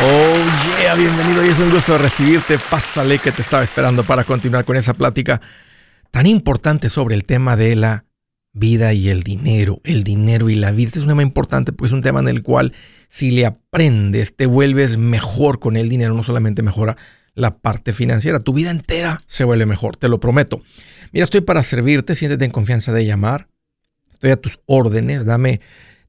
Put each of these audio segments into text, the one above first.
Oh yeah, bienvenido y es un gusto recibirte. Pásale que te estaba esperando para continuar con esa plática tan importante sobre el tema de la vida y el dinero. El dinero y la vida. Este es un tema importante porque es un tema en el cual si le aprendes te vuelves mejor con el dinero, no solamente mejora la parte financiera, tu vida entera se vuelve mejor, te lo prometo. Mira, estoy para servirte, siéntete en confianza de llamar. Estoy a tus órdenes, dame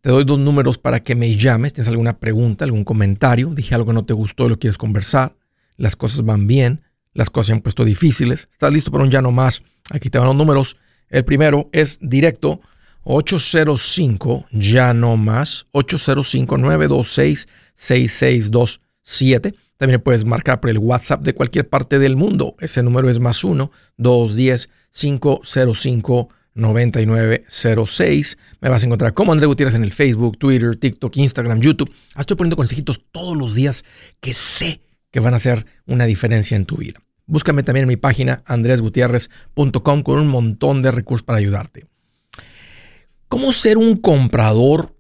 te doy dos números para que me llames. ¿Tienes alguna pregunta, algún comentario? Dije algo que no te gustó y lo quieres conversar. Las cosas van bien. Las cosas se han puesto difíciles. ¿Estás listo para un ya no más? Aquí te van los números. El primero es directo 805 ya no más 805 926 6627. También puedes marcar por el WhatsApp de cualquier parte del mundo. Ese número es más 1 210 505 9906. Me vas a encontrar como André Gutiérrez en el Facebook, Twitter, TikTok, Instagram, YouTube. Estoy poniendo consejitos todos los días que sé que van a hacer una diferencia en tu vida. Búscame también en mi página andresgutierrez.com con un montón de recursos para ayudarte. ¿Cómo ser un comprador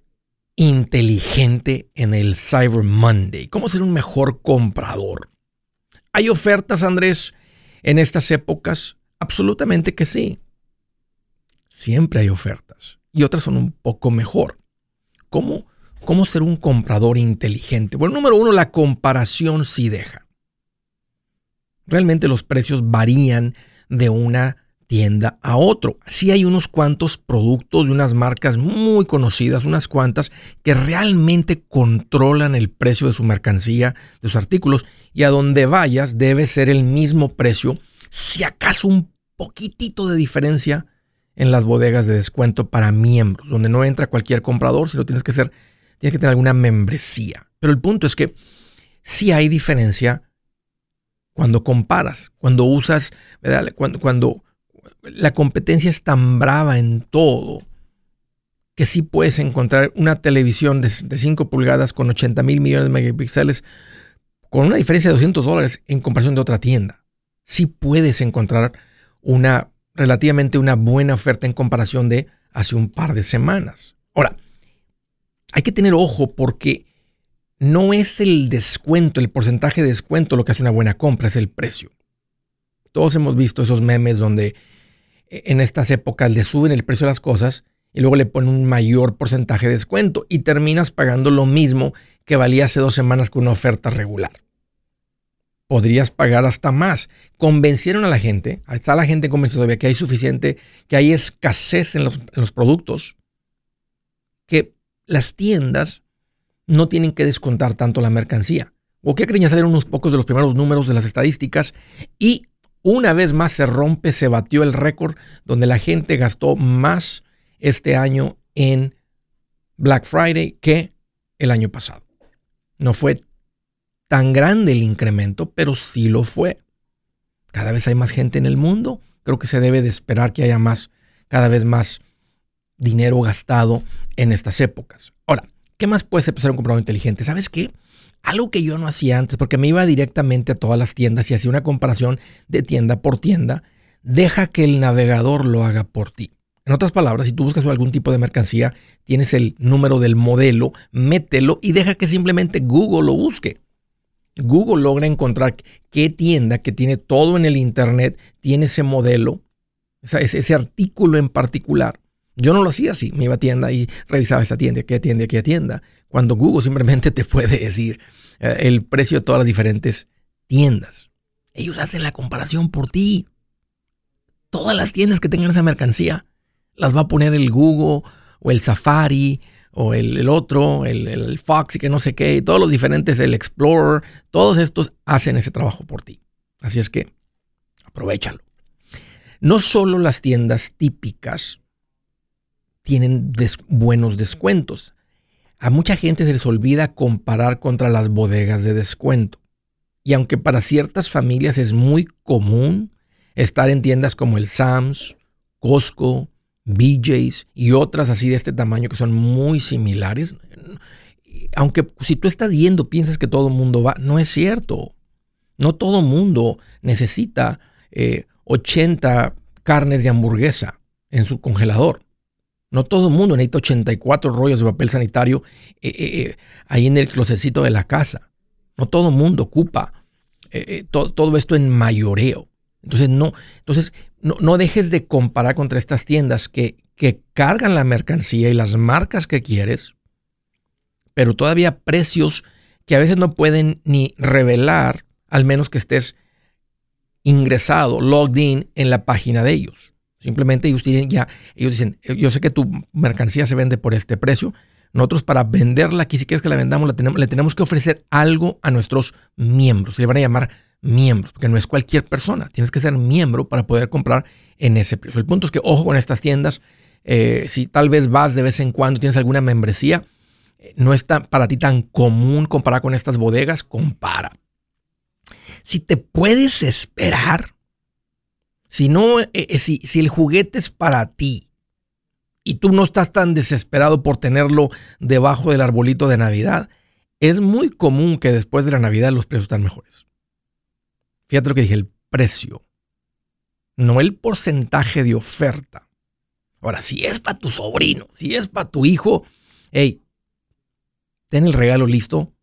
inteligente en el Cyber Monday? ¿Cómo ser un mejor comprador? ¿Hay ofertas, Andrés, en estas épocas? Absolutamente que sí. Siempre hay ofertas y otras son un poco mejor. ¿Cómo, cómo ser un comprador inteligente? Bueno, número uno, la comparación sí deja. Realmente los precios varían de una tienda a otro. Sí hay unos cuantos productos de unas marcas muy conocidas, unas cuantas, que realmente controlan el precio de su mercancía, de sus artículos, y a donde vayas debe ser el mismo precio, si acaso un poquitito de diferencia en las bodegas de descuento para miembros, donde no entra cualquier comprador, sino tienes que ser, tienes que tener alguna membresía. Pero el punto es que sí hay diferencia cuando comparas, cuando usas, Cuando, cuando la competencia es tan brava en todo, que sí puedes encontrar una televisión de, 5 pulgadas con 80 mil millones de megapíxeles con una diferencia de 200 dólares en comparación de otra tienda. Sí puedes encontrar una relativamente una buena oferta en comparación de hace un par de semanas. Ahora, hay que tener ojo porque no es el descuento, el porcentaje de descuento lo que hace una buena compra, es el precio. Todos hemos visto esos memes donde e, en estas épocas le suben el precio de las cosas y luego le ponen un mayor porcentaje de descuento y terminas pagando lo mismo que valía hace dos semanas con una oferta regular podrías pagar hasta más. Convencieron a la gente, está la gente convencida de que hay suficiente, que hay escasez en los, productos, que las tiendas no tienen que descontar tanto la mercancía. O que creen salir unos pocos de los primeros números de las estadísticas y una vez más se rompe, se batió el récord donde la gente gastó más este año en Black Friday que el año pasado. No fue tan grande el incremento, pero sí lo fue. Cada vez hay más gente en el mundo. Creo que se debe de esperar que haya más, cada vez más dinero gastado en estas épocas. Ahora, ¿qué más puede ser un comprador inteligente? ¿Sabes qué? Algo que yo no hacía antes, porque me iba directamente a todas las tiendas y hacía una comparación de tienda por tienda, deja que el navegador lo haga por ti. En otras palabras, si tú buscas algún tipo de mercancía, tienes el número del modelo, mételo y deja que simplemente Google lo busque. Google logra encontrar qué tienda que tiene todo en el Internet tiene ese modelo, ese, artículo en particular. Yo no lo hacía así, me iba a tienda y revisaba esa tienda, qué tienda, qué tienda. Cuando Google simplemente te puede decir eh, el precio de todas las diferentes tiendas. Ellos hacen la comparación por ti. Todas las tiendas que tengan esa mercancía las va a poner el Google o el Safari o el, otro, el, Fox y que no sé qué, todos los diferentes, el Explorer, todos estos hacen ese trabajo por ti. Así es que aprovechalo. No solo las tiendas típicas tienen buenos descuentos. A mucha gente se les olvida comparar contra las bodegas de descuento. Y aunque para ciertas familias es muy común estar en tiendas como el Sam's, Costco, BJs y otras así de este tamaño que son muy similares. Aunque si tú estás yendo, piensas que todo el mundo va, no es cierto. No todo el mundo necesita 80 eh, carnes de hamburguesa en su congelador. No todo el mundo necesita 84 rollos de papel sanitario eh, eh, ahí en el closetcito de la casa. No todo mundo ocupa todo esto en mayoreo. Entonces, no, entonces no, no, dejes de comparar contra estas tiendas que, que cargan la mercancía y las marcas que quieres, pero todavía precios que a veces no pueden ni revelar, al menos que estés ingresado, logged in en la página de ellos. Simplemente ellos, tienen ya, ellos dicen, yo sé que tu mercancía se vende por este precio. Nosotros para venderla aquí, si quieres que la vendamos, la tenemos, le tenemos que ofrecer algo a nuestros miembros. Le van a llamar miembros, porque no es cualquier persona. Tienes que ser miembro para poder comprar en ese precio. El punto es que, ojo con estas tiendas. Eh, si tal vez vas de vez en cuando, tienes alguna membresía, eh, no está para ti tan común comparar con estas bodegas, compara. Si te puedes esperar, si no, eh, si, si el juguete es para ti y tú no estás tan desesperado por tenerlo debajo del arbolito de Navidad, es muy común que después de la Navidad los precios están mejores. Fíjate lo que dije, el precio, no el porcentaje de oferta. Ahora, si es para tu sobrino, si es para tu hijo, hey, ten el regalo listo.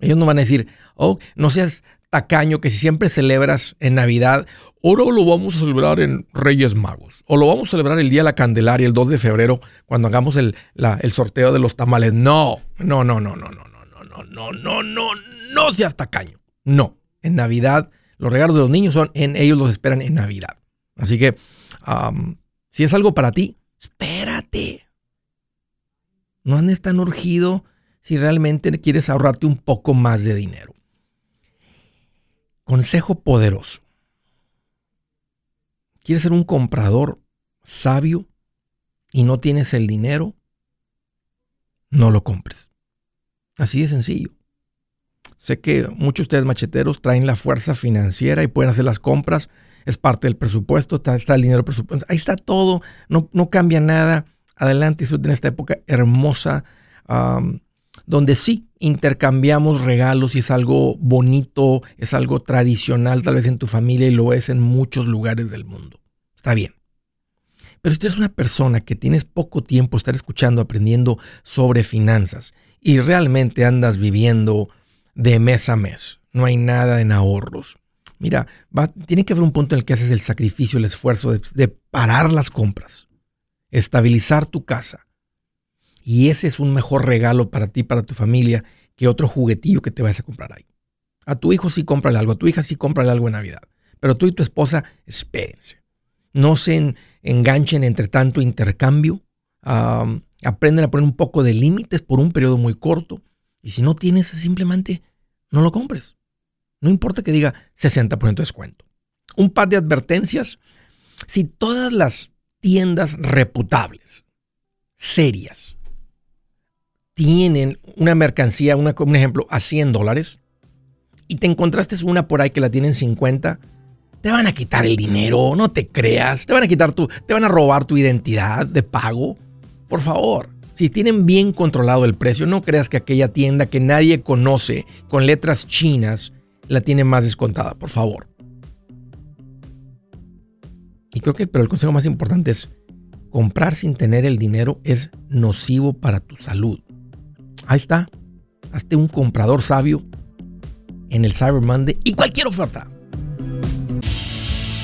Ellos no van a decir, oh, no seas tacaño que si siempre celebras en Navidad, ahora lo vamos a celebrar en Reyes Magos. O lo vamos a celebrar el día de la Candelaria, el 2 de febrero, cuando hagamos el, el sorteo de los tamales. No, no, no, no, no, no, no, no, no, no, no, no, no seas tacaño. No, en Navidad los regalos de los niños son en ellos los esperan en Navidad. Así que si es algo para ti, espérate. No andes tan urgido si realmente quieres ahorrarte un poco más de dinero. Consejo poderoso. ¿Quieres ser un comprador sabio y no tienes el dinero? No lo compres. Así de sencillo. Sé que muchos de ustedes macheteros traen la fuerza financiera y pueden hacer las compras. Es parte del presupuesto, está, el dinero presupuesto. Ahí está todo, no, no cambia nada. Adelante, en esta época hermosa donde sí intercambiamos regalos y es algo bonito, es algo tradicional tal vez en tu familia y lo es en muchos lugares del mundo. Está bien. Pero si tú eres una persona que tienes poco tiempo estar escuchando, aprendiendo sobre finanzas y realmente andas viviendo de mes a mes, no hay nada en ahorros. Mira, tiene que haber un punto en el que haces el sacrificio, el esfuerzo de parar las compras, estabilizar tu casa, y ese es un mejor regalo para ti, para tu familia, que otro juguetillo que te vayas a comprar ahí. A tu hijo sí cómprale algo, a tu hija sí cómprale algo en Navidad. Pero tú y tu esposa, espérense. No se enganchen entre tanto intercambio. aprenden a poner un poco de límites por un periodo muy corto. Y si no tienes, simplemente no lo compres. No importa que diga 60% de descuento. Un par de advertencias. Si todas las tiendas reputables, serias, tienen una mercancía, una, un ejemplo, a 100 dólares y te encontraste una por ahí que la tienen 50, te van a quitar el dinero, no te creas, te van a quitar tu, te van a robar tu identidad de pago. Por favor, si tienen bien controlado el precio, no creas que aquella tienda que nadie conoce con letras chinas la tiene más descontada, por favor. Y creo que, pero el consejo más importante es comprar sin tener el dinero es nocivo para tu salud. Ahí está. Hazte un comprador sabio en el Cyber Monday y cualquier oferta.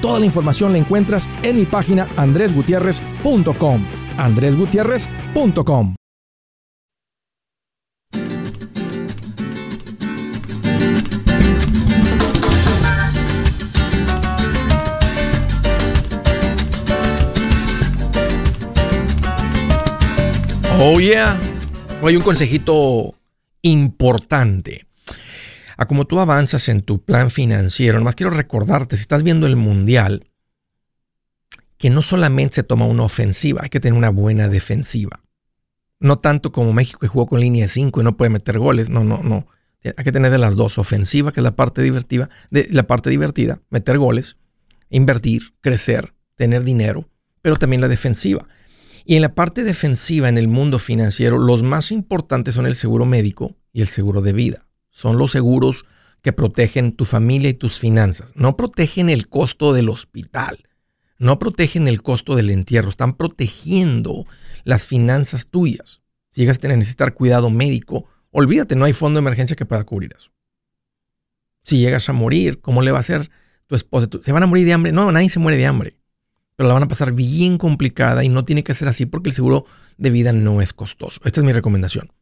Toda la información la encuentras en mi página andresgutierrez.com. andresgutierrez.com. Oh yeah. Hay un consejito importante a como tú avanzas en tu plan financiero. Nomás quiero recordarte, si estás viendo el mundial, que no solamente se toma una ofensiva, hay que tener una buena defensiva. No tanto como México que jugó con línea 5 y no puede meter goles. No, no, no. Hay que tener de las dos. Ofensiva, que es la parte divertida, de, la parte divertida, meter goles, invertir, crecer, tener dinero, pero también la defensiva. Y en la parte defensiva, en el mundo financiero, los más importantes son el seguro médico y el seguro de vida son los seguros que protegen tu familia y tus finanzas. No protegen el costo del hospital, no protegen el costo del entierro, están protegiendo las finanzas tuyas. Si llegas a necesitar cuidado médico, olvídate, no hay fondo de emergencia que pueda cubrir eso. Si llegas a morir, ¿cómo le va a hacer tu esposa? ¿Se van a morir de hambre? No, nadie se muere de hambre. Pero la van a pasar bien complicada y no tiene que ser así porque el seguro de vida no es costoso. Esta es mi recomendación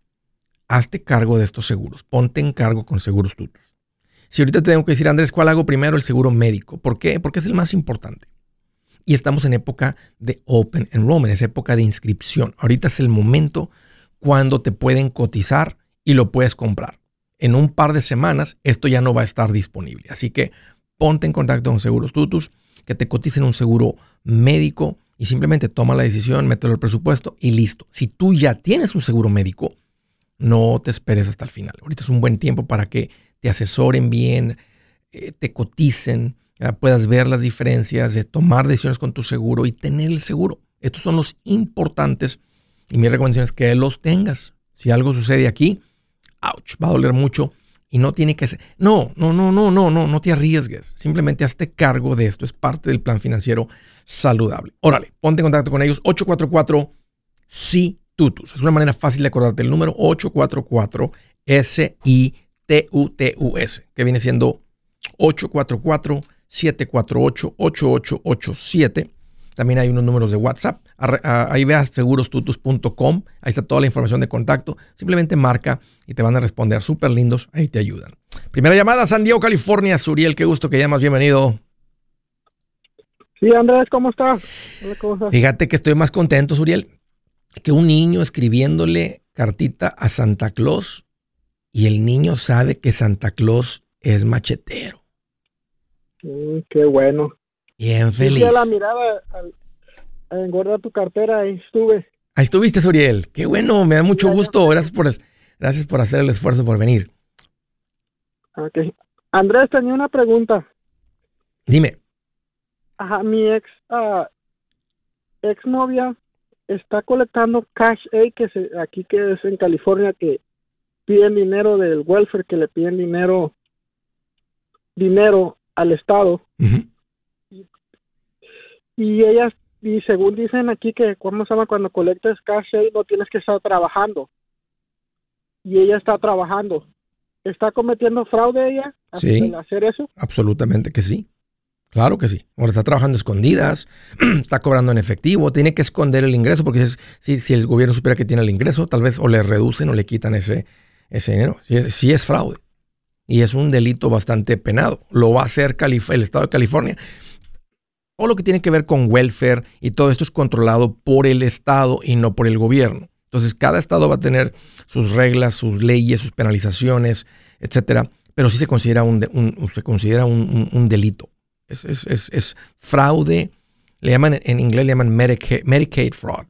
hazte cargo de estos seguros. Ponte en cargo con seguros tuyos. Si ahorita te tengo que decir, Andrés, ¿cuál hago primero? El seguro médico. ¿Por qué? Porque es el más importante. Y estamos en época de Open Enrollment, es época de inscripción. Ahorita es el momento cuando te pueden cotizar y lo puedes comprar. En un par de semanas esto ya no va a estar disponible. Así que ponte en contacto con Seguros Tutus, que te coticen un seguro médico y simplemente toma la decisión, mételo al presupuesto y listo. Si tú ya tienes un seguro médico, no te esperes hasta el final. Ahorita es un buen tiempo para que te asesoren bien, eh, te coticen, puedas ver las diferencias, de tomar decisiones con tu seguro y tener el seguro. Estos son los importantes y mi recomendación es que los tengas. Si algo sucede aquí, ouch, va a doler mucho y no tiene que ser. No, no, no, no, no, no, no te arriesgues. Simplemente hazte cargo de esto. Es parte del plan financiero saludable. Órale, ponte en contacto con ellos. 844 sí Tutus. Es una manera fácil de acordarte el número 844-S-I-T-U-T-U-S, que viene siendo 844-748-8887. También hay unos números de WhatsApp. Ahí veas segurostutus.com. Ahí está toda la información de contacto. Simplemente marca y te van a responder. Súper lindos. Ahí te ayudan. Primera llamada, San Diego, California. Suriel, qué gusto que llamas. Bienvenido. Sí, Andrés, ¿cómo estás? ¿cómo estás? Fíjate que estoy más contento, Suriel que un niño escribiéndole cartita a Santa Claus y el niño sabe que Santa Claus es machetero. Mm, qué bueno. Bien feliz. la mirada al, engordar tu cartera, ahí estuve. Ahí estuviste, Suriel. Qué bueno, me da mucho gusto. Gracias por, gracias por hacer el esfuerzo por venir. Okay. Andrés, tenía una pregunta. Dime. Ajá, mi ex, uh, ex novia está colectando cash aid que se, aquí que es en California que piden dinero del welfare que le piden dinero dinero al estado. Y, y, ellas y según dicen aquí que cómo se llama cuando colectas cash aid no tienes que estar trabajando. Y ella está trabajando. Está cometiendo fraude ella al hacer eso absolutamente que sí Claro que sí. Ahora está trabajando escondidas, está cobrando en efectivo, tiene que esconder el ingreso porque si, si, el gobierno supiera que tiene el ingreso, tal vez o le reducen o le quitan ese, ese dinero. Si, es fraude. Y es un delito bastante penado. Lo va a hacer el Estado de California. Todo lo que tiene que ver con welfare y todo esto es controlado por el Estado y no por el gobierno. Entonces, cada estado va a tener sus reglas, sus leyes, sus penalizaciones, etcétera, pero sí se considera un, se considera un, delito. Es, es, fraude, le llaman en inglés le llaman Medicaid, fraud.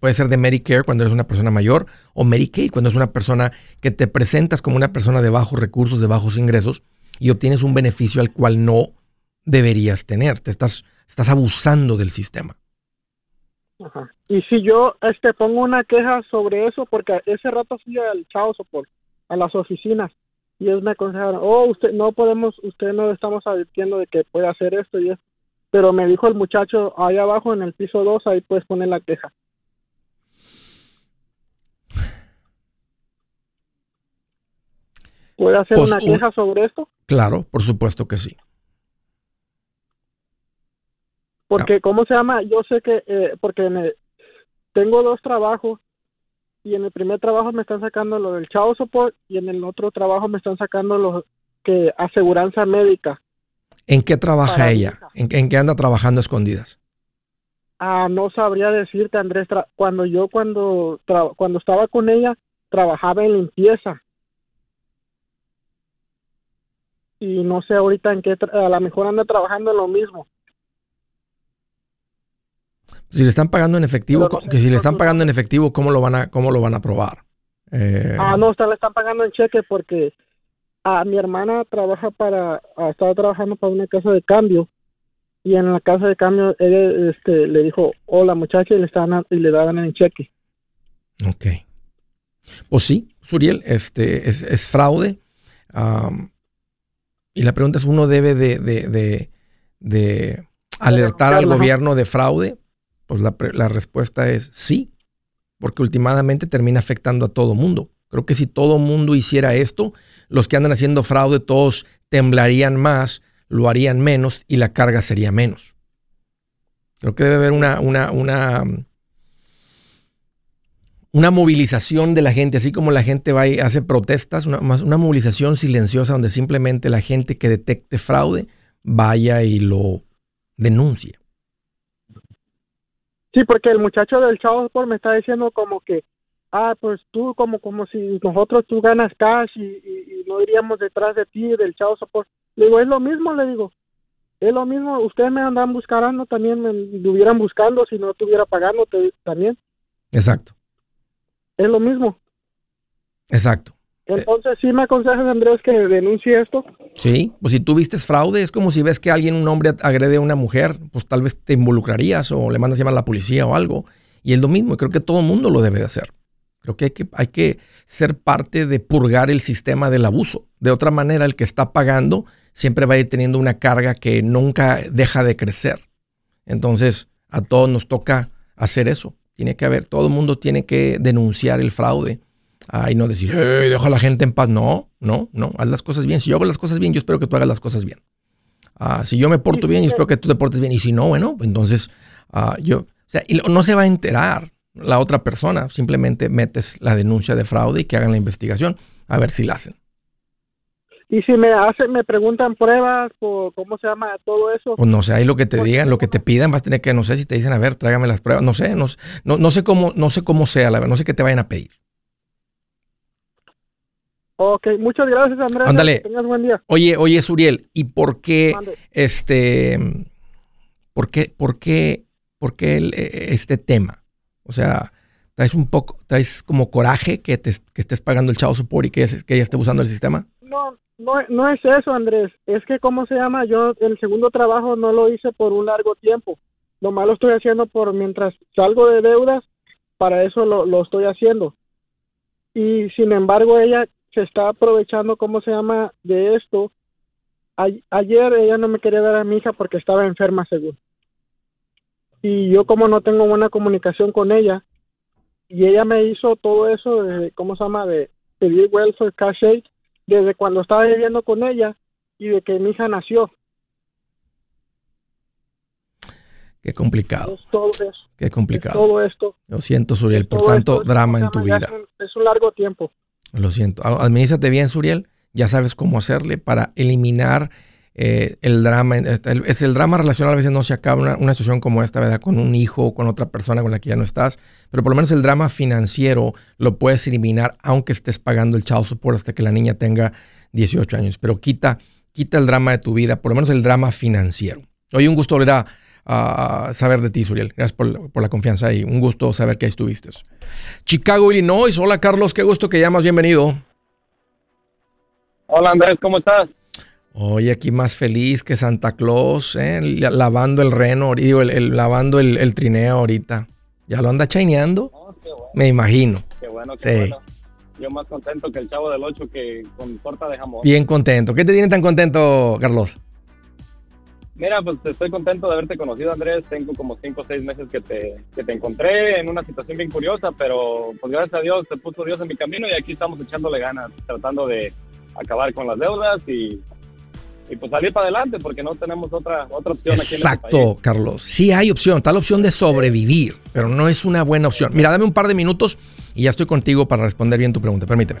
puede ser de Medicare cuando eres una persona mayor o Medicaid cuando es una persona que te presentas como una persona de bajos recursos, de bajos ingresos y obtienes un beneficio al cual no deberías tener. Te estás, estás abusando del sistema. Y si yo este pongo una queja sobre eso, porque ese rato fui al Chao Sopor, a las oficinas, y ellos me aconsejaron, oh, usted no podemos, usted no estamos advirtiendo de que puede hacer esto y esto. Pero me dijo el muchacho ahí abajo en el piso 2, ahí puedes poner la queja. ¿Puede hacer pues una queja sobre esto? Claro, por supuesto que sí. Porque, ¿cómo se llama? Yo sé que, eh, porque me, tengo dos trabajos y en el primer trabajo me están sacando lo del chao support y en el otro trabajo me están sacando lo que aseguranza médica. ¿En qué trabaja ella? ¿En, qué anda trabajando escondidas? Ah, no sabría decirte, Andrés. Cuando yo, cuando, cuando estaba con ella, trabajaba en limpieza. Y no sé ahorita en qué, a lo mejor anda trabajando en lo mismo. Si le están pagando en efectivo, que si le están pagando en efectivo, ¿cómo lo van a, cómo lo van a probar? Eh, ah, no, le están pagando en cheque porque a mi hermana trabaja para, estaba trabajando para una casa de cambio y en la casa de cambio él, este, le dijo, hola muchacha y le, estaban, y le daban en cheque. Ok. Pues sí, Suriel, este, es, fraude. y la pregunta es, ¿uno debe de, de, de alertar al gobierno de fraude? Pues la, respuesta es sí, porque últimamente termina afectando a todo mundo. Creo que si todo mundo hiciera esto, los que andan haciendo fraude todos temblarían más, lo harían menos y la carga sería menos. Creo que debe haber una, una, una, una movilización de la gente, así como la gente va y hace protestas, una, una movilización silenciosa donde simplemente la gente que detecte fraude vaya y lo denuncie. Sí, porque el muchacho del Chavo por me está diciendo como que, ah, pues tú como como si nosotros tú ganas cash y, no iríamos detrás de ti del Chavo Support. Le digo, es lo mismo, le digo, es lo mismo, ustedes me andan buscando también, me estuvieran buscando si no estuviera pagando también. Exacto. Es lo mismo. Exacto. Entonces, ¿sí me aconsejas, Andrés, que denuncie esto? Sí, pues si tú vistes fraude, es como si ves que alguien, un hombre, agrede a una mujer, pues tal vez te involucrarías o le mandas a llamar a la policía o algo. Y es lo mismo, y creo que todo el mundo lo debe de hacer. Creo que hay, que hay que ser parte de purgar el sistema del abuso. De otra manera, el que está pagando siempre va a ir teniendo una carga que nunca deja de crecer. Entonces, a todos nos toca hacer eso. Tiene que haber, todo el mundo tiene que denunciar el fraude Ay, no decir, hey, dejo a la gente en paz. No, no, no, haz las cosas bien. Si yo hago las cosas bien, yo espero que tú hagas las cosas bien. Ah, si yo me porto bien, yo espero que tú te portes bien. Y si no, bueno, entonces ah, yo, o sea, no se va a enterar la otra persona. Simplemente metes la denuncia de fraude y que hagan la investigación a ver si la hacen. Y si me hacen, me preguntan pruebas, por ¿cómo se llama todo eso? Pues no sé, ahí lo que te digan, lo que te pidan, vas a tener que, no sé si te dicen, a ver, tráigame las pruebas, no sé, no, no, no sé cómo, no sé cómo sea, la verdad, no sé qué te vayan a pedir. Ok, muchas gracias, Andrés. Ándale. buen día. Oye, oye, Suriel, ¿y por qué este por qué, por qué, por qué e, este tema? O sea, traes un poco, traes como coraje que te que estés pagando el chavo support y que, que ella esté usando el sistema? No, no, no es eso, Andrés. Es que, ¿cómo se llama? Yo el segundo trabajo no lo hice por un largo tiempo. Lo malo estoy haciendo por mientras salgo de deudas, para eso lo, lo estoy haciendo. Y sin embargo, ella se está aprovechando, ¿cómo se llama?, de esto. ayer ella no me quería dar a mi hija porque estaba enferma, según. Y yo como no tengo buena comunicación con ella, y ella me hizo todo eso, de, ¿cómo se llama?, de pedir welfare cash aid, desde cuando estaba viviendo con ella y de que mi hija nació. Qué complicado. todo eso. Qué complicado. todo esto. Lo siento, Suriel, por tanto drama en tu vida. Es un largo tiempo. Lo siento. Administrate bien, Suriel. Ya sabes cómo hacerle para eliminar eh, el drama, es el drama relacional a veces no se acaba una, situación como esta, ¿verdad? Con un hijo o con otra persona con la que ya no estás, pero por lo menos el drama financiero lo puedes eliminar aunque estés pagando el child support hasta que la niña tenga 18 años, pero quita, quita el drama de tu vida, por lo menos el drama financiero. Hoy un gusto volver a, saber de ti, Suriel. Gracias por, por, la confianza y un gusto saber que ahí estuviste. Chicago, Illinois. Hola, Carlos. Qué gusto que llamas. Bienvenido. Hola, Andrés. ¿Cómo estás? Oye, aquí más feliz que Santa Claus, ¿eh? lavando el reno, digo, el, lavando el, trineo ahorita. ¿Ya lo anda chaineando? Oh, Me imagino. Qué bueno, qué bueno. Yo más contento que el chavo del 8 que con torta de jamón. Bien contento. ¿Qué te tiene tan contento, Carlos? Mira, pues estoy contento de haberte conocido, Andrés. Tengo como 5 o 6 meses que te, que te encontré en una situación bien curiosa, pero pues gracias a Dios te puso Dios en mi camino y aquí estamos echándole ganas, tratando de acabar con las deudas y y pues salir para adelante porque no tenemos otra, otra opción aquí en este país. Carlos. Sí hay opción, está la opción de sobrevivir, pero no es una buena opción. Mira, dame un par de minutos y ya estoy contigo para responder bien tu pregunta. Permíteme.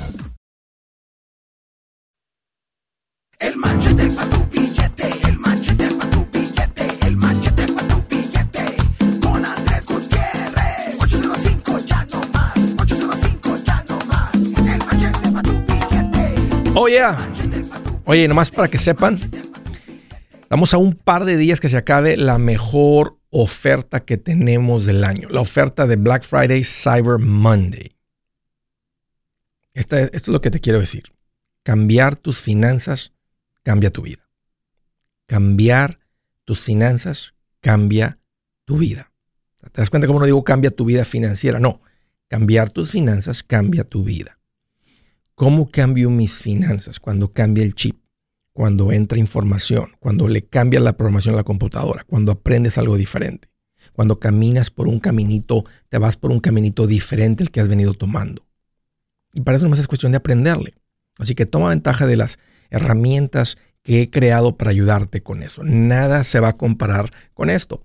El machete para tu billete, el machete para tu billete, el machete para tu billete. Con Andrés Gutiérrez. 805 ya no más, 805 ya no más. El machete para tu billete. Oh yeah. Oye, nomás para que sepan, estamos a un par de días que se acabe la mejor oferta que tenemos del año, la oferta de Black Friday Cyber Monday. esto es lo que te quiero decir. Cambiar tus finanzas cambia tu vida. Cambiar tus finanzas cambia tu vida. ¿Te das cuenta cómo no digo cambia tu vida financiera? No, cambiar tus finanzas cambia tu vida. ¿Cómo cambio mis finanzas cuando cambia el chip? Cuando entra información, cuando le cambia la programación a la computadora, cuando aprendes algo diferente, cuando caminas por un caminito, te vas por un caminito diferente al que has venido tomando. Y para eso no más es cuestión de aprenderle. Así que toma ventaja de las herramientas que he creado para ayudarte con eso. Nada se va a comparar con esto.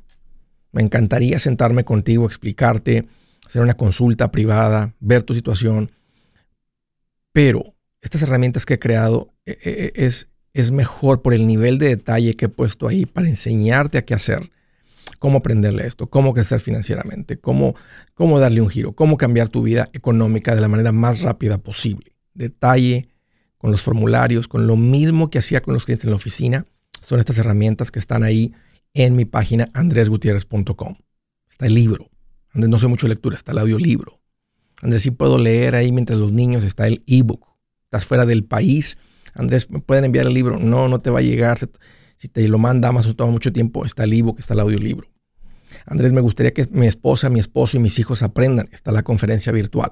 Me encantaría sentarme contigo, explicarte, hacer una consulta privada, ver tu situación. Pero estas herramientas que he creado eh, eh, eh, es, es mejor por el nivel de detalle que he puesto ahí para enseñarte a qué hacer, cómo aprenderle esto, cómo crecer financieramente, cómo, cómo darle un giro, cómo cambiar tu vida económica de la manera más rápida posible. Detalle con los formularios, con lo mismo que hacía con los clientes en la oficina. Son estas herramientas que están ahí en mi página andresgutierrez.com. Está el libro. Andrés, no sé mucho de lectura, está el audiolibro. Andrés, sí puedo leer ahí mientras los niños, está el ebook. Estás fuera del país. Andrés, ¿me pueden enviar el libro? No, no te va a llegar. Si te lo manda Amazon toma mucho tiempo, está el ebook, está el audiolibro. Andrés, me gustaría que mi esposa, mi esposo y mis hijos aprendan. Está la conferencia virtual.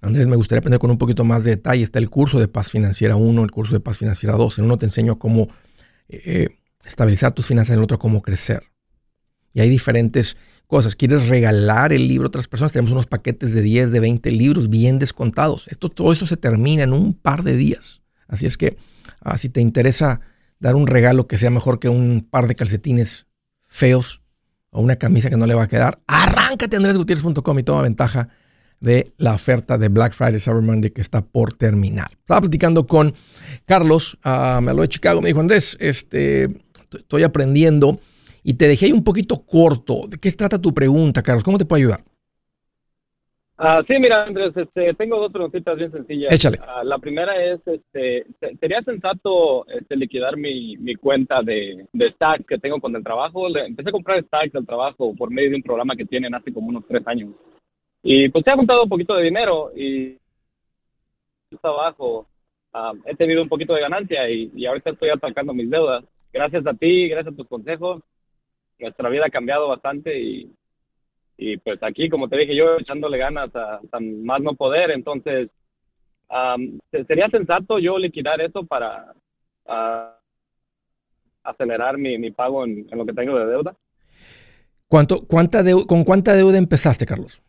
Andrés, me gustaría aprender con un poquito más de detalle. Está el curso de paz financiera 1, el curso de paz financiera 2. En uno te enseño cómo eh, estabilizar tus finanzas, en el otro cómo crecer. Y hay diferentes cosas. ¿Quieres regalar el libro a otras personas? Tenemos unos paquetes de 10, de 20 libros bien descontados. Esto, todo eso se termina en un par de días. Así es que ah, si te interesa dar un regalo que sea mejor que un par de calcetines feos o una camisa que no le va a quedar, arráncate a andresgutierrez.com y toma ventaja de la oferta de Black Friday Cyber Monday que está por terminar. Estaba platicando con Carlos, uh, me habló de Chicago, me dijo, Andrés, este, estoy aprendiendo y te dejé un poquito corto. ¿De qué trata tu pregunta, Carlos? ¿Cómo te puedo ayudar? Ah, sí, mira, Andrés, este, tengo dos preguntitas bien sencillas. Échale. Ah, la primera es, este, ¿sería sensato este, liquidar mi, mi cuenta de, de stacks que tengo con el trabajo? Le- empecé a comprar stacks del trabajo por medio de un programa que tienen hace como unos tres años. Y pues ha juntado un poquito de dinero y está abajo. Ah, he tenido un poquito de ganancia y, y ahorita estoy atacando mis deudas. Gracias a ti, gracias a tus consejos, nuestra vida ha cambiado bastante y, y pues aquí, como te dije yo, echándole ganas a, más no poder, entonces, am, ¿se- ¿sería sensato yo liquidar eso para acelerar mi, pago en, en lo que tengo de deuda? ¿Cuánto, cuánta deu- ¿Con cuánta deuda empezaste, Carlos?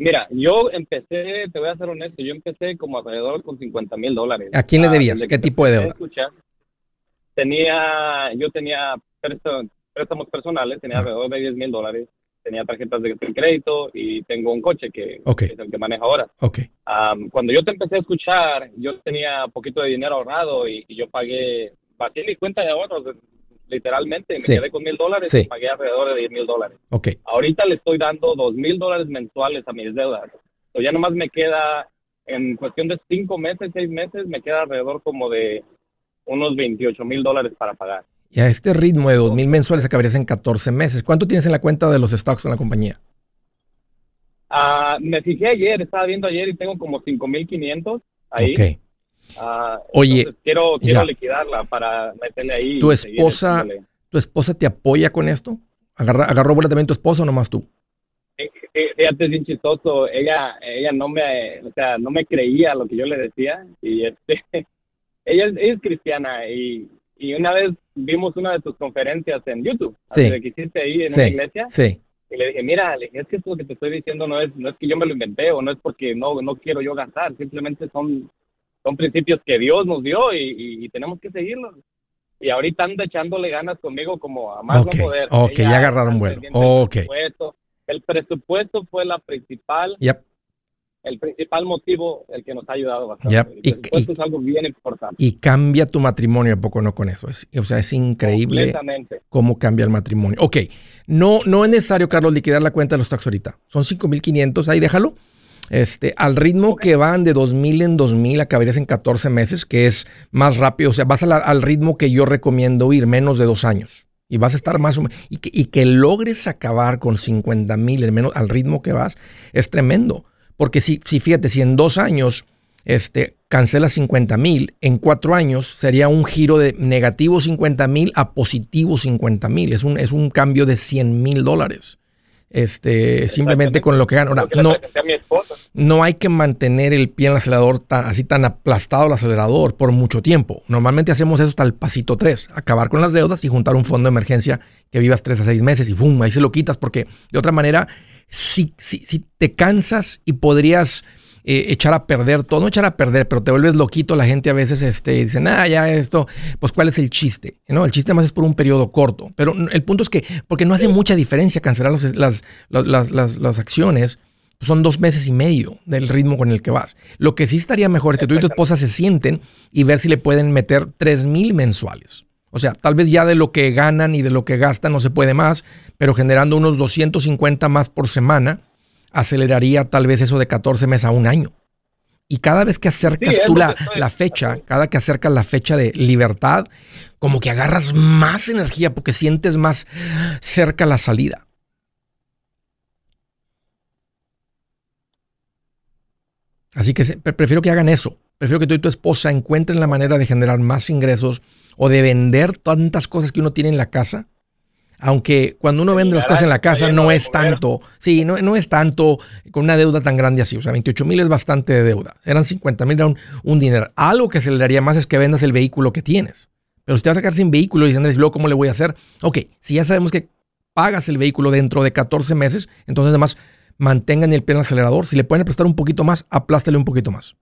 Mira, yo empecé, te voy a ser honesto, yo empecé como alrededor con 50 mil dólares. ¿A quién le Ah, debías? ¿Qué tipo de deuda? escuchar, tenía, yo tenía préstamos, personales, tenía Ah. alrededor de 10 mil dólares, tenía tarjetas de crédito y tengo un coche que es el que manejo ahora. Ok. Am, cuando yo te empecé a escuchar, yo tenía poquito de dinero ahorrado y, y yo pagué, vacié mi cuenta de ahorros, literalmente, me Sí. quedé con mil dólares Sí. y pagué alrededor de 10 mil dólares. Ok. Ahorita le estoy dando dos mil dólares mensuales a mis deudas. So, ya nomás me queda, en cuestión de cinco meses, seis meses, me queda alrededor como de unos 28 mil dólares para pagar. Y a este ritmo de 2.000 mensuales acabarías en 14 meses. ¿Cuánto tienes en la cuenta de los stocks en la compañía? Ah, me fijé ayer, estaba viendo ayer y tengo como 5.500 ahí. Ok. Ah, Oye, quiero, quiero ya. liquidarla para meterle ahí. ¿Tu esposa-. ¿Tu esposa te apoya con esto? ¿Agarra- ¿Agarró vuelo también tu esposa o nomás tú? Eh, eh, Fíjate, es bien chistoso. Ella, ella no me, o sea, no me creía lo que yo le decía y este, ella es, ella es cristiana y, y una vez vimos una de tus conferencias en YouTube, Sí. así que hiciste ahí en Sí. una iglesia Sí. y le dije, mira, le dije, es que esto que te estoy diciendo no es, no es que yo me lo inventé o no es porque no, no quiero yo gastar, simplemente son, son principios que Dios nos dio y, y- y tenemos que seguirlos. Y ahorita anda echándole ganas conmigo como a más Ok, no poder. ok, Ella ya agarraron vuelo. Ok. presupuesto. El presupuesto fue la principal, Yep. el principal motivo, el que nos ha ayudado bastante. Yep. El presupuesto y- es algo bien importante. Y cambia tu matrimonio, ¿a poco no con eso? Es, o sea, es increíble Completamente. cómo cambia el matrimonio. Ok, no, no es necesario, Carlos, liquidar la cuenta de los stocks ahorita. Son 5.500, ahí déjalo. Este, al ritmo que van de 2000 en 2000, acabarías en 14 meses, que es más rápido. O sea, vas la- al ritmo que yo recomiendo ir, menos de dos años. Y vas a estar más o menos. Y que, y que logres acabar con 50 mil, al menos al ritmo que vas, es tremendo. Porque si, si fíjate, si en dos años este, cancelas 50 mil, en cuatro años sería un giro de negativo 50 mil a positivo 50 mil. Es un, es un cambio de 100 mil dólares. Este, simplemente con lo que gano. Ahora, no, no hay que mantener el pie en el acelerador tan, así tan aplastado el acelerador por mucho tiempo. Normalmente hacemos eso hasta el pasito 3, acabar con las deudas y juntar un fondo de emergencia que vivas 3 a 6 meses y ¡pum! ahí se lo quitas porque de otra manera, si, si, si te cansas y podrías eh, echar a perder todo, no echar a perder, pero te vuelves loquito, la gente a veces este, dice, ah, ya esto, pues ¿cuál es el chiste? ¿No? El chiste más es por un periodo corto, pero el punto es que, porque no hace mucha diferencia cancelar los- las, las, las, las, acciones, son dos meses y medio del ritmo con el que vas. Lo que sí estaría mejor es que tú y tu esposa se sienten y ver si le pueden meter 3 mil mensuales. O sea, tal vez ya de lo que ganan y de lo que gastan no se puede más, pero generando unos 250 más por semana, aceleraría tal vez eso de 14 meses a un año. Y cada vez que acercas Sí, tú la, la fecha, cada que acercas la fecha de libertad, como que agarras más energía porque sientes más cerca la salida. Así que prefiero que hagan eso. Prefiero que tú y tu esposa encuentren la manera de generar más ingresos o de vender tantas cosas que uno tiene en la casa. Aunque cuando uno vende las cosas en la casa no es tanto. Sí, no, no es tanto con una deuda tan grande así. O sea, 28 mil es bastante de deuda. Eran 50 mil, era un, un dinero. Algo que aceleraría más es que vendas el vehículo que tienes. Pero si te vas a quedar sin vehículo y dices, Andrés, ¿y luego cómo le voy a hacer? Ok, si ya sabemos que pagas el vehículo dentro de 14 meses, entonces además mantengan el pie en el acelerador. Si le pueden prestar un poquito más, aplástale un poquito más.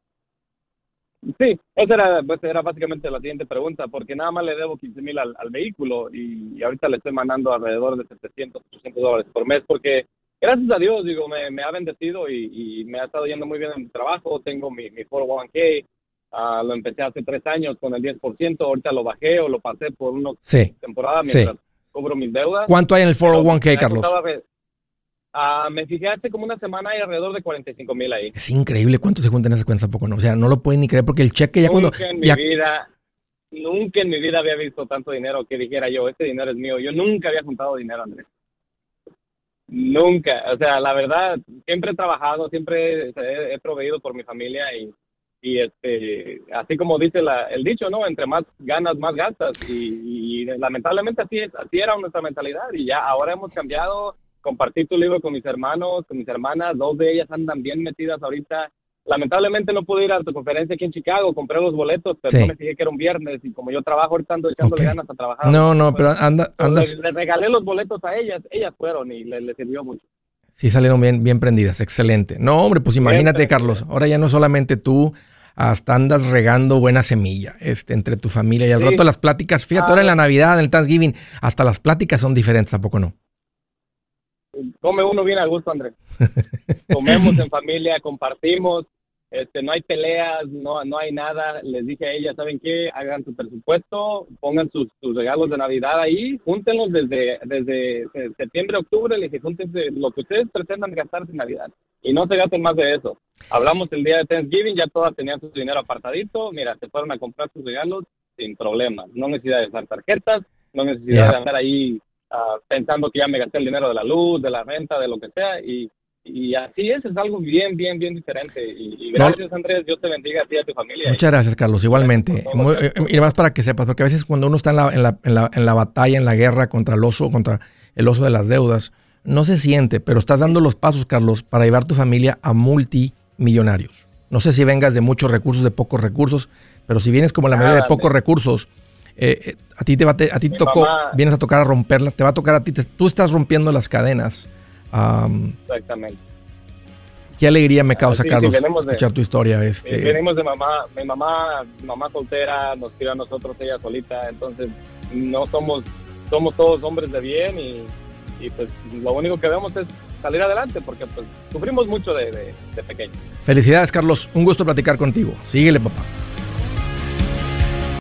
Sí, esa era, pues, era básicamente la siguiente pregunta, porque nada más le debo 15 mil al, al vehículo y, y ahorita le estoy mandando alrededor de 700, 800 dólares por mes, porque gracias a Dios, digo, me, me ha bendecido y, y me ha estado yendo muy bien en mi trabajo. Tengo mi, mi 401k, ah, lo empecé hace tres años con el 10%, ahorita lo bajé o lo pasé por una Sí. temporada Sí. mientras cobro mis deudas. ¿Cuánto hay en el Pero 401k, me ha Carlos? Ah, me fijé hace como una semana y alrededor de 45 mil ahí. Es increíble cuánto se juntan esas cuentas, poco no. O sea, no lo pueden ni creer porque el cheque ya nunca cuando. En ya- mi vida, nunca en mi vida había visto tanto dinero que dijera yo, este dinero es mío. Yo nunca había juntado dinero, Andrés. Nunca. O sea, la verdad, siempre he trabajado, siempre he, he proveído por mi familia y, y este, así como dice la, el dicho, ¿no? Entre más ganas, más gastas. Y, y lamentablemente así, es, así era nuestra mentalidad. Y ya ahora hemos cambiado. Compartí tu libro con mis hermanos, con mis hermanas. Dos de ellas andan bien metidas ahorita. Lamentablemente no pude ir a tu conferencia aquí en Chicago. Compré los boletos, pero Sí. no me fijé que era un viernes. Y como yo trabajo ahorita ando echándole ganas a trabajar. No, no, pero anda, pues, andas. le, le regalé los boletos a ellas. Ellas fueron y les, les sirvió mucho. Sí, salieron bien, bien prendidas, excelente. No, hombre, pues imagínate. Carlos. Ahora ya no solamente tú, hasta andas regando buena semilla este, entre tu familia y al Sí. rato las pláticas. Fíjate, Ah. ahora en la Navidad, en el Thanksgiving, hasta las pláticas son diferentes, ¿a poco no? Come uno bien a gusto, Andrés. Comemos en familia, compartimos, este, no hay peleas, no, no hay nada. Les dije a ella, ¿saben qué? Hagan su presupuesto, pongan sus, sus regalos de Navidad ahí, júntenlos desde, desde eh, septiembre, octubre, les dije, júntense lo que ustedes pretendan gastarse en Navidad y no se gasten más de eso. Hablamos el día de Thanksgiving, ya todas tenían su dinero apartadito, mira, se fueron a comprar sus regalos sin problemas, no necesidad de usar tarjetas, no necesidad de andar ahí ah, pensando que ya me gasté el dinero de la luz, de la renta, de lo que sea, y, y así es, es algo bien, bien, bien diferente. Y, y No. gracias, Andrés, Dios te bendiga a ti y a tu familia. Muchas gracias, Carlos. Igualmente. Muy- que eh, y además para que sepas, porque a veces cuando uno está en la, en, la, en, la, en la batalla, en la guerra contra el oso, contra el oso de las deudas, no se siente, pero estás dando los pasos, Carlos, para llevar tu familia a multimillonarios. No sé si vengas de muchos recursos, de pocos recursos, pero si vienes como la mayoría de pocos recursos, eh, eh, a ti te va te- a ti tocó, mamá- vienes a tocar a romperlas, te va a tocar a ti, te- tú estás rompiendo las cadenas. Am, Exactamente. qué alegría me causa, Ah, sí, sí, Carlos, de- escuchar tu historia. Este, Venimos de mamá, mi mamá, mamá soltera, nos crió a nosotros ella solita, entonces no somos, somos todos hombres de bien y, y pues lo único que vemos es salir adelante porque pues sufrimos mucho de, de, de pequeños. Felicidades, Carlos. Un gusto platicar contigo. Síguele, papá.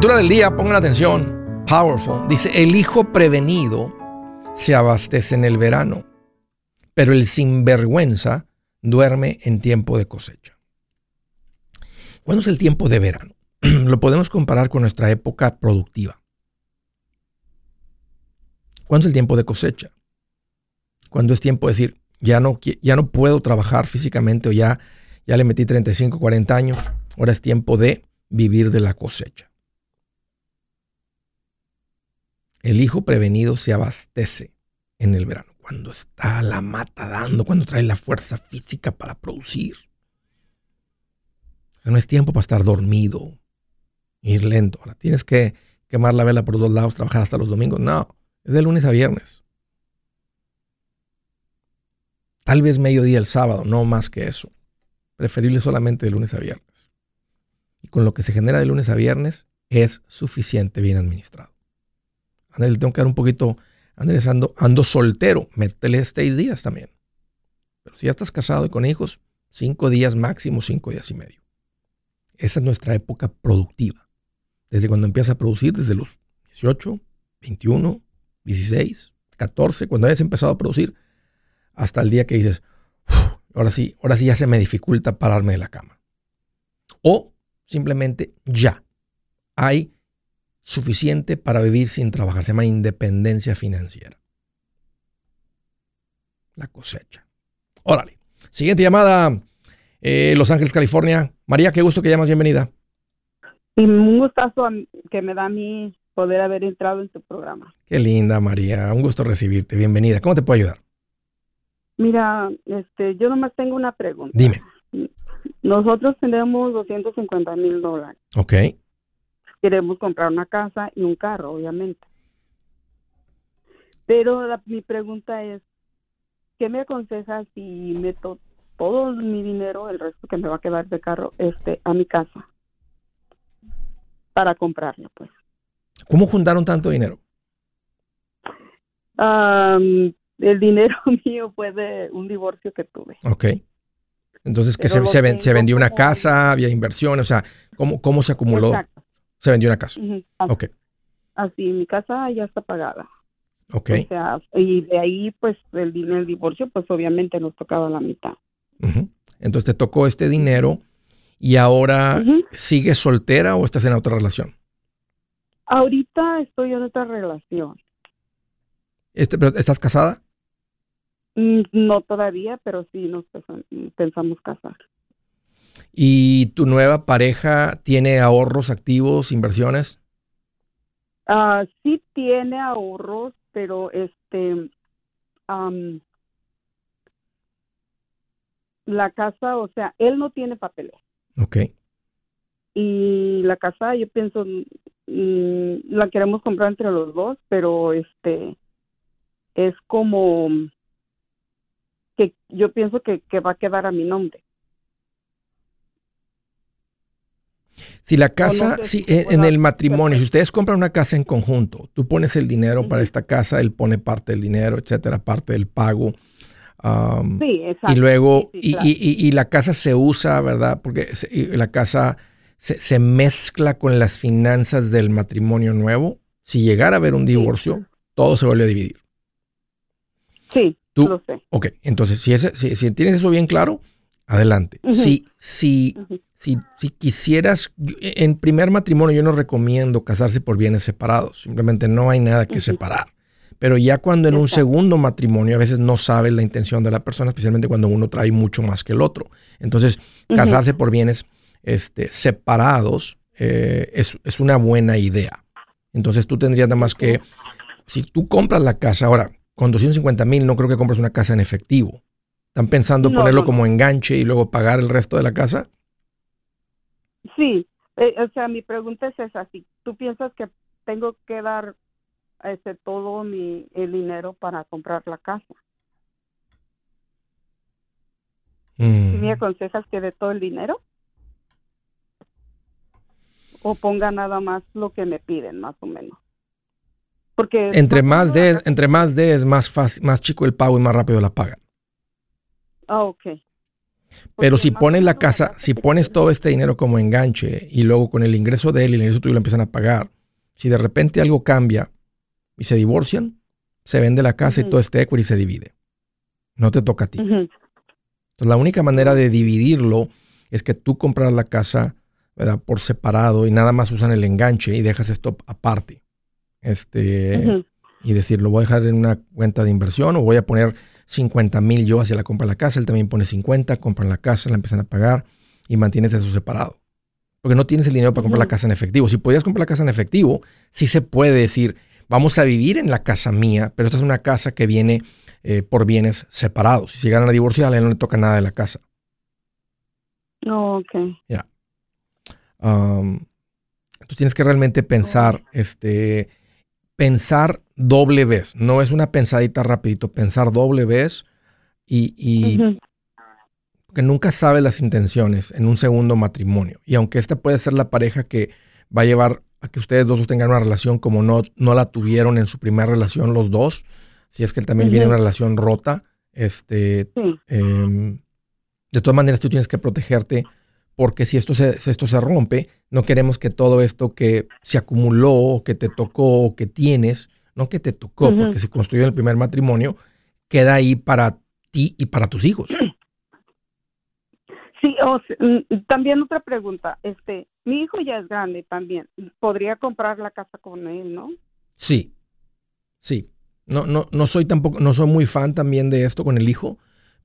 escritura del día, pongan atención. Powerful. Dice, el hijo prevenido se abastece en el verano, pero el sinvergüenza duerme en tiempo de cosecha. ¿Cuándo es el tiempo de verano? Lo podemos comparar con nuestra época productiva. ¿Cuándo es el tiempo de cosecha? Cuando es tiempo de decir, ya no, ya no puedo trabajar físicamente o ya, ya le metí 35, 40 años, ahora es tiempo de vivir de la cosecha. El hijo prevenido se abastece en el verano, cuando está la mata dando, cuando trae la fuerza física para producir. No es tiempo para estar dormido, ir lento. Ahora tienes que quemar la vela por dos lados, trabajar hasta los domingos. No, es de lunes a viernes. Tal vez mediodía el sábado, no más que eso. Preferible solamente de lunes a viernes. Y con lo que se genera de lunes a viernes es suficiente bien administrado. Andrés, le tengo que dar un poquito. Andrés, ando, ando soltero. Métele seis días también. Pero si ya estás casado y con hijos, cinco días máximo, cinco días y medio. Esa es nuestra época productiva. Desde cuando empieza a producir, desde los 18, 21, 16, 14, cuando hayas empezado a producir, hasta el día que dices, "Uf, ahora sí, ahora sí ya se me dificulta pararme de la cama. O simplemente ya hay suficiente para vivir sin trabajar. Se llama independencia financiera. La cosecha. Órale. Siguiente llamada, eh, Los Ángeles, California. María, qué gusto que llamas, bienvenida. Y un gustazo que me da a mí poder haber entrado en tu programa. Qué linda, María. Un gusto recibirte. Bienvenida. ¿Cómo te puedo ayudar? Mira, este, yo nomás tengo una pregunta. Dime. Nosotros tenemos 250 mil dólares. Ok. Queremos comprar una casa y un carro, obviamente. Pero mi pregunta es, ¿qué me aconsejas si meto todo mi dinero, el resto que me va a quedar de carro, este, a mi casa? Para comprarla, pues. ¿Cómo juntaron tanto dinero? el dinero mío fue de un divorcio que tuve. Ok. Entonces, que se, se, vendió una casa, había inversión, o sea, ¿cómo, cómo se acumuló? Se vendió una casa. así, ok. Así, mi casa ya está pagada. Ok. O sea, y de ahí, pues, el, el divorcio, pues, obviamente nos tocaba la mitad. Entonces, te tocó este dinero y ahora, ¿sigues soltera o estás en otra relación? Ahorita estoy en otra relación. Este, ¿Estás casada? Mm, no todavía, pero sí nos pensamos casar. ¿Y tu nueva pareja tiene ahorros activos, inversiones? Ah, sí tiene ahorros, pero este la casa, o sea, él no tiene papeles. Ok. Y la casa, yo pienso, Mm, la queremos comprar entre los dos, pero este es como que yo pienso que, va a quedar a mi nombre. Si la casa, si, en el matrimonio, si ustedes compran una casa en conjunto, tú pones el dinero para esta casa, él pone parte del dinero, etcétera, parte del pago. sí, exacto. Y luego, y, y, y, la casa se usa, ¿verdad? Porque la casa se, mezcla con las finanzas del matrimonio nuevo, si llegara a haber un divorcio, todo se vuelve a dividir. Sí, ¿Tú? lo sé. Ok, entonces si, ese, si, tienes eso bien claro, adelante. si, si, si, si, quisieras, en primer matrimonio yo no recomiendo casarse por bienes separados, simplemente no hay nada que separar. Pero ya cuando en un segundo matrimonio a veces no sabes la intención de la persona, especialmente cuando uno trae mucho más que el otro. Entonces, casarse por bienes este, separados eh, es, una buena idea. Entonces tú tendrías nada más que, si tú compras la casa, ahora, con 250 mil no creo que compres una casa en efectivo. ¿Están pensando ponerlo como enganche y luego pagar el resto de la casa? Sí, eh, o sea, mi pregunta es esa, si tú piensas que tengo que dar este, todo mi, el dinero para comprar la casa. ¿Me mm. aconsejas que de todo el dinero? o ponga nada más lo que me piden, más o menos. Porque entre más de, entre más de es más fácil, más chico el pago y más rápido la pagan. Ah, ok. Pero si pones la casa, si pones todo este dinero como enganche y luego con el ingreso de él y el ingreso tuyo lo empiezan a pagar, si de repente algo cambia y se divorcian, se vende la casa y todo este equity se divide. No te toca a ti. Entonces la única manera de dividirlo es que tú compras la casa por separado y nada más usan el enganche y dejas esto aparte. Este, Y decir, lo voy a dejar en una cuenta de inversión o voy a poner 50 mil yo hacia la compra de la casa, él también pone 50, compran la casa, la empiezan a pagar y mantienes eso separado. Porque no tienes el dinero para comprar la casa en efectivo. Si podías comprar la casa en efectivo, sí se puede decir, vamos a vivir en la casa mía, pero esta es una casa que viene eh, por bienes separados. Si llegan a divorciar, a él no le toca nada de la casa. Oh, ok. Ya tú tienes que realmente pensar, este, pensar doble vez. No es una pensadita rapidito, pensar doble vez y, que nunca sabes las intenciones en un segundo matrimonio. Y aunque esta puede ser la pareja que va a llevar a que ustedes dos tengan una relación como no, no la tuvieron en su primera relación los dos, si es que él también viene una relación rota, este, em, de todas maneras tú tienes que protegerte porque si esto se, esto se rompe, no queremos que todo esto que se acumuló, que te tocó, que tienes, no que te tocó, porque se construyó en el primer matrimonio, queda ahí para ti y para tus hijos. Sí, mm, también otra pregunta. Este, mi hijo ya es grande también. Podría comprar la casa con él, ¿no? Sí, sí. No, no, no soy tampoco, no soy muy fan también de esto con el hijo,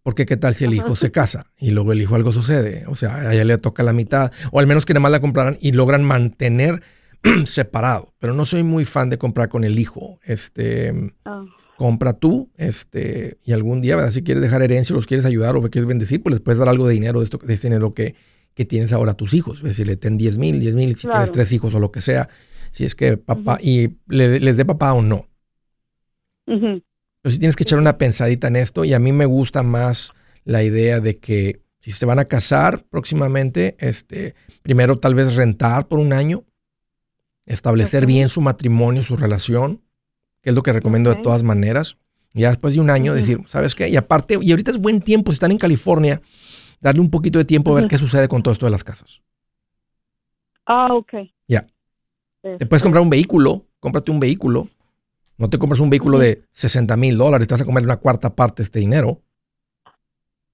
porque qué tal si el hijo se casa y luego el hijo algo sucede, o sea, a ella le toca la mitad, o al menos que nada más la compraran y logran mantener separado. Pero no soy muy fan de comprar con el hijo. Este, ah. compra tú, este, y algún día, ¿verdad? si quieres dejar herencia, los quieres ayudar o quieres bendecir, pues les puedes dar algo de dinero de esto, de este dinero que, que tienes ahora a tus hijos. Es decir, le ten 10 mil, 10 mil, si tienes tres hijos o lo que sea, si es que papá, y les dé papá o no. Pero si tienes que echar una pensadita en esto y a mí me gusta más la idea de que si se van a casar próximamente, este, primero tal vez rentar por un año, establecer bien su matrimonio, su relación, que es lo que recomiendo de todas maneras. Y ya después de un año decir, ¿sabes qué? Y aparte, y ahorita es buen tiempo, si están en California, darle un poquito de tiempo a ver qué sucede con todo esto de las casas. Ah, ok. Ya. Te puedes comprar un vehículo, cómprate un vehículo no te compras un vehículo de 60 mil dólares, te vas a comer una cuarta parte de este dinero.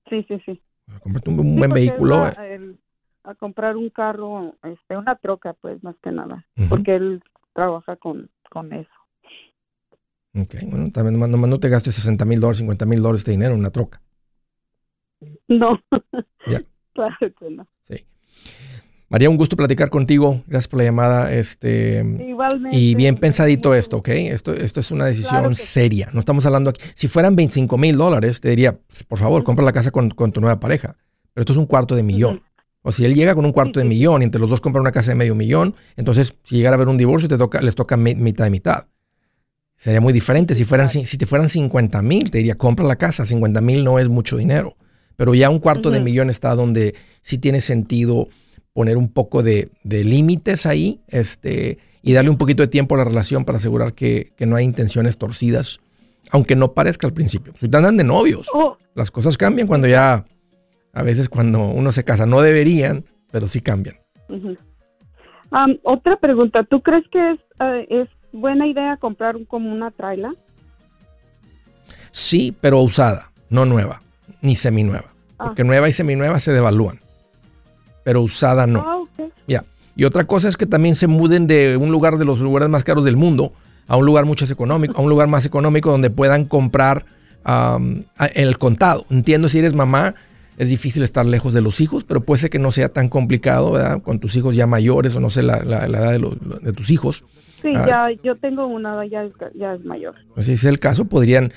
Sí, sí, sí. Comprate un, buen vehículo. Eh. A, comprar un carro, este, una troca, pues, más que nada. Porque él trabaja con, con eso. Ok, bueno, también nomás, no te gastes 60 mil dólares, 50 mil dólares de dinero en una troca. No. Ya. claro que no. Sí. María, un gusto platicar contigo. Gracias por la llamada. Este, Igualmente. Y bien pensadito esto, ¿ok? Esto, esto es una decisión seria. No estamos hablando aquí. Si fueran 25 mil dólares, te diría, por favor, compra la casa con, tu nueva pareja. Pero esto es un cuarto de millón. O si él llega con un cuarto de millón y entre los dos compran una casa de medio millón, entonces si llegara a haber un divorcio, te toca, les toca mitad de mitad. Sería muy diferente. Si, fueran, si te fueran 50 mil, te diría, compra la casa. 50 mil no es mucho dinero. Pero ya un cuarto de millón está donde sí tiene sentido poner un poco de, límites ahí este, y darle un poquito de tiempo a la relación para asegurar que, no hay intenciones torcidas, aunque no parezca al principio. Si te andan de novios, oh. las cosas cambian cuando ya, a veces cuando uno se casa, no deberían, pero sí cambian. otra pregunta, ¿tú crees que es, eh, es buena idea comprar como una traila? Sí, pero usada, no nueva, ni seminueva. Ah. Porque nueva y seminueva se devalúan pero usada no. Ah, ya. Y otra cosa es que también se muden de un lugar de los lugares más caros del mundo a un lugar mucho más económico, a un lugar más económico donde puedan comprar el contado. Entiendo si eres mamá, es difícil estar lejos de los hijos, pero puede ser que no sea tan complicado, ¿verdad? Con tus hijos ya mayores o no sé la, edad de, tus hijos. Sí, ah. ya, yo tengo una, ya, ya es mayor. Pues si es el caso, podrían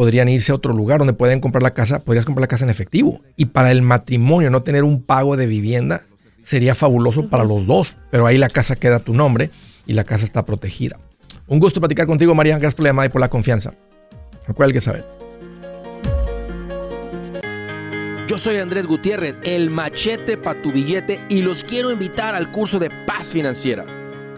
podrían irse a otro lugar donde pueden comprar la casa, podrías comprar la casa en efectivo. Y para el matrimonio, no tener un pago de vivienda sería fabuloso para los dos, pero ahí la casa queda a tu nombre y la casa está protegida. Un gusto platicar contigo, María. Gracias por la llamada y por la confianza. Recuerda que saber. Yo soy Andrés Gutiérrez, el machete para tu billete y los quiero invitar al curso de paz financiera.